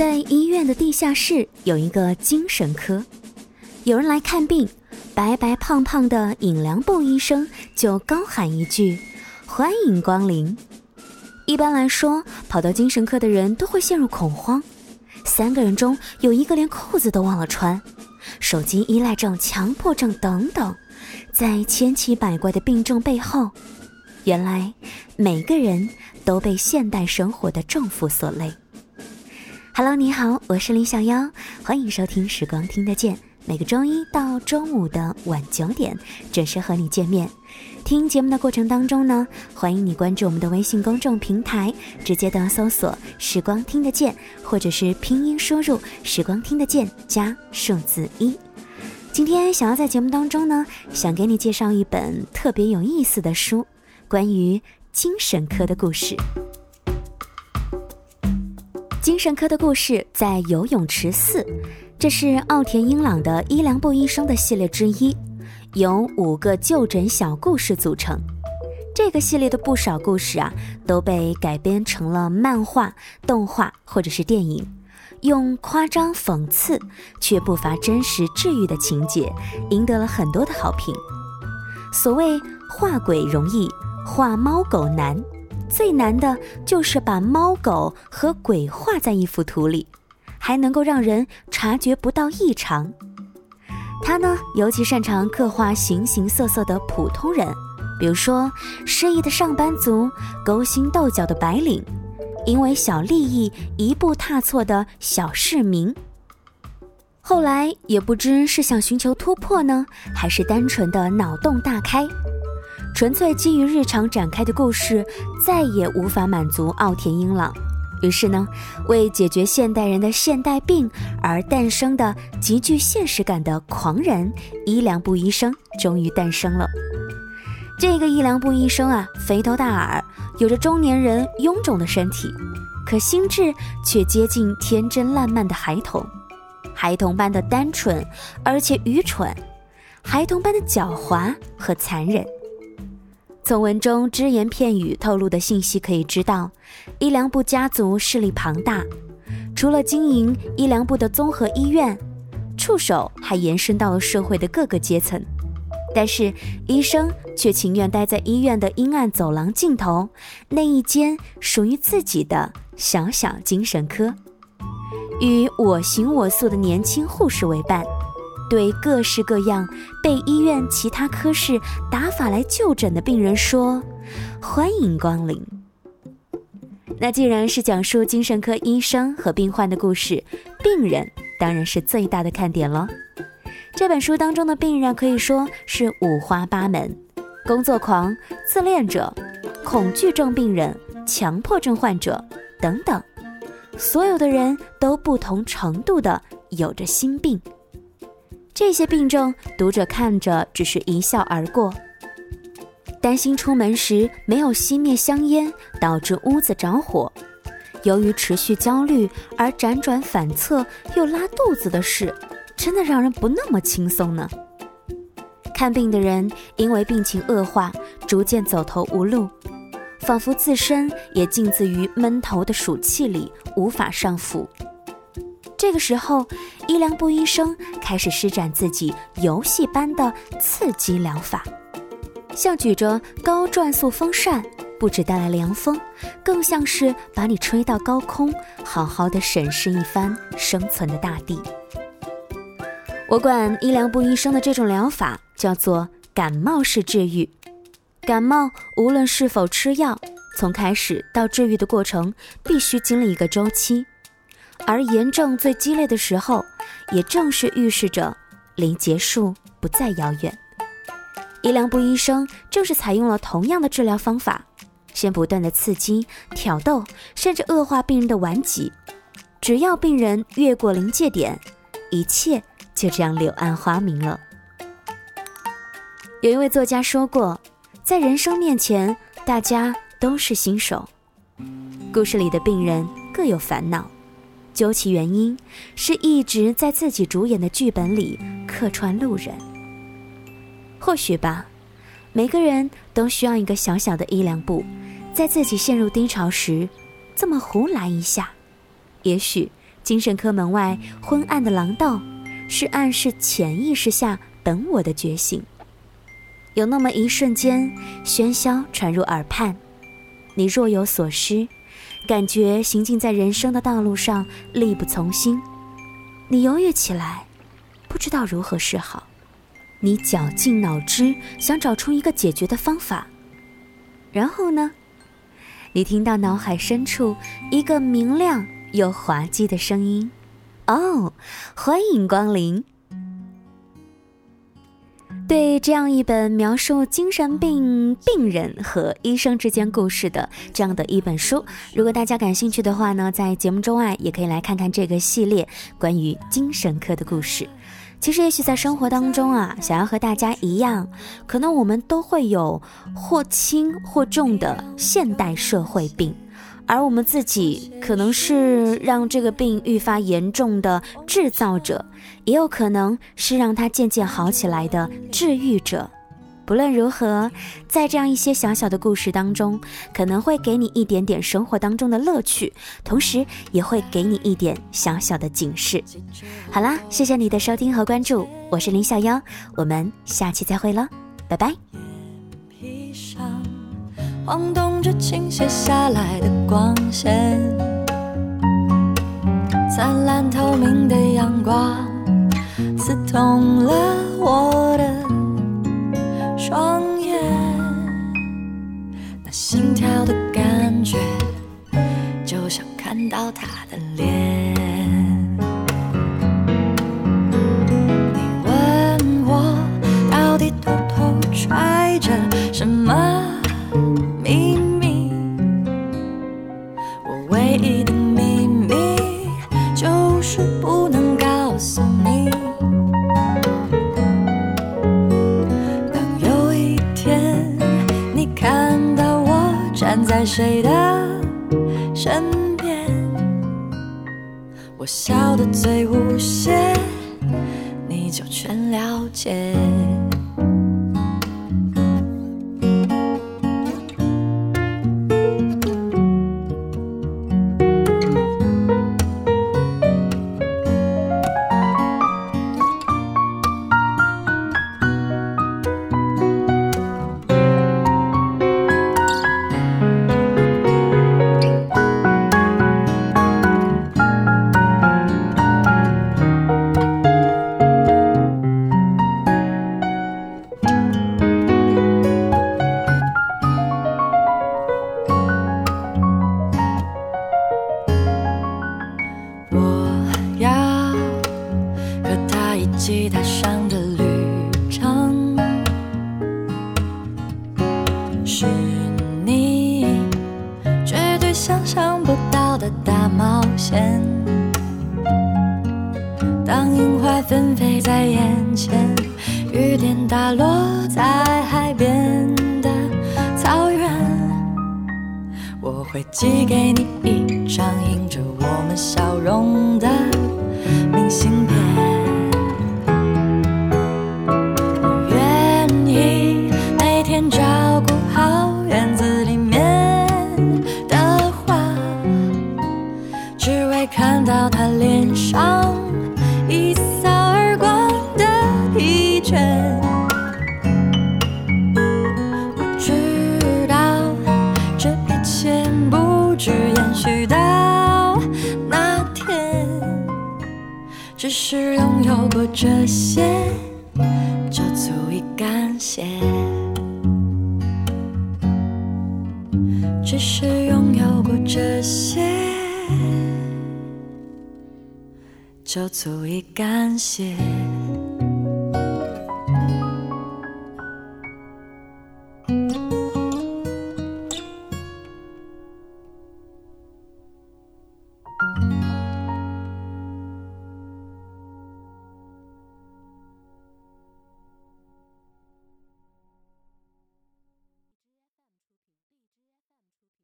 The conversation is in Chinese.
在医院的地下室有一个精神科，有人来看病，白白胖胖的尹良部医生就高喊一句：“欢迎光临。”一般来说，跑到精神科的人都会陷入恐慌。三个人中有一个连裤子都忘了穿，手机依赖症、强迫症等等，在千奇百怪的病症背后，原来每个人都被现代生活的重负所累。Hello，你好，我是李小妖，欢迎收听《时光听得见》，每个周一到周五的晚九点准时和你见面。听节目的过程当中呢，欢迎你关注我们的微信公众平台，直接的搜索“时光听得见”，或者是拼音输入“时光听得见”加数字一。今天想要在节目当中呢，想给你介绍一本特别有意思的书，关于精神科的故事。精神科的故事在游泳池四，这是奥田英朗的伊良部医生的系列之一，由五个就诊小故事组成。这个系列的不少故事啊，都被改编成了漫画、动画或者是电影，用夸张讽刺却不乏真实治愈的情节，赢得了很多的好评。所谓画鬼容易，画猫狗难。最难的就是把猫狗和鬼画在一幅图里，还能够让人察觉不到异常。他呢，尤其擅长刻画形形色色的普通人，比如说失意的上班族、勾心斗角的白领、因为小利益一步踏错的小市民。后来也不知是想寻求突破呢，还是单纯的脑洞大开。纯粹基于日常展开的故事，再也无法满足奥田英朗。于是呢，为解决现代人的现代病而诞生的极具现实感的狂人伊良部医生终于诞生了。这个伊良部医生啊，肥头大耳，有着中年人臃肿的身体，可心智却接近天真烂漫的孩童，孩童般的单纯而且愚蠢，孩童般的狡猾和残忍。从文中只言片语透露的信息可以知道，伊良部家族势力庞大，除了经营伊良部的综合医院，触手还延伸到了社会的各个阶层。但是医生却情愿待在医院的阴暗走廊尽头那一间属于自己的小小精神科，与我行我素的年轻护士为伴。对各式各样被医院其他科室打法来就诊的病人说：“欢迎光临。”那既然是讲述精神科医生和病患的故事，病人当然是最大的看点了。这本书当中的病人可以说是五花八门：工作狂、自恋者、恐惧症病人、强迫症患者等等，所有的人都不同程度的有着心病。这些病症，读者看着只是一笑而过。担心出门时没有熄灭香烟，导致屋子着火；由于持续焦虑而辗转反侧又拉肚子的事，真的让人不那么轻松呢。看病的人因为病情恶化，逐渐走投无路，仿佛自身也浸渍于闷头的暑气里，无法上浮。这个时候，伊良部医生开始施展自己游戏般的刺激疗法，像举着高转速风扇，不止带来凉风，更像是把你吹到高空，好好的审视一番生存的大地。我管伊良部医生的这种疗法叫做感冒式治愈。感冒无论是否吃药，从开始到治愈的过程，必须经历一个周期。而炎症最激烈的时候，也正是预示着离结束不再遥远。伊良部医生正是采用了同样的治疗方法，先不断的刺激、挑逗，甚至恶化病人的顽疾。只要病人越过临界点，一切就这样柳暗花明了。有一位作家说过，在人生面前，大家都是新手。故事里的病人各有烦恼。究其原因，是一直在自己主演的剧本里客串路人。或许吧，每个人都需要一个小小的一两步，在自己陷入低潮时，这么胡来一下，也许精神科门外昏暗的廊道，是暗示潜意识下本我的觉醒。有那么一瞬间，喧嚣传入耳畔，你若有所失，感觉行进在人生的道路上力不从心，你犹豫起来，不知道如何是好。你绞尽脑汁想找出一个解决的方法，然后呢？你听到脑海深处一个明亮又滑稽的声音：“哦，欢迎光临。”对这样一本描述精神病病人和医生之间故事的这样的一本书，如果大家感兴趣的话呢，在节目中啊，也可以来看看这个系列关于精神科的故事。其实，也许在生活当中啊，想要和大家一样，可能我们都会有或轻或重的现代社会病，而我们自己可能是让这个病愈发严重的制造者，也有可能是让它渐渐好起来的治愈者。不论如何，在这样一些小小的故事当中，可能会给你一点点生活当中的乐趣，同时也会给你一点小小的警示。好啦，谢谢你的收听和关注，我是林小妖，我们下期再会了，拜拜。晃动着倾斜下来的光线，灿烂透明的阳光刺痛了我的。双眼，那心跳的感觉，就像看到他的脸。唯一的秘密，就是不能告诉你。当有一天你看到我站在谁的身边？我笑得最无邪，你就全了解。当樱花纷飞在眼前，雨点打落在海边的草原。我会寄给你一有过这些，就足以感谢。只是拥有过这些。就足以感谢。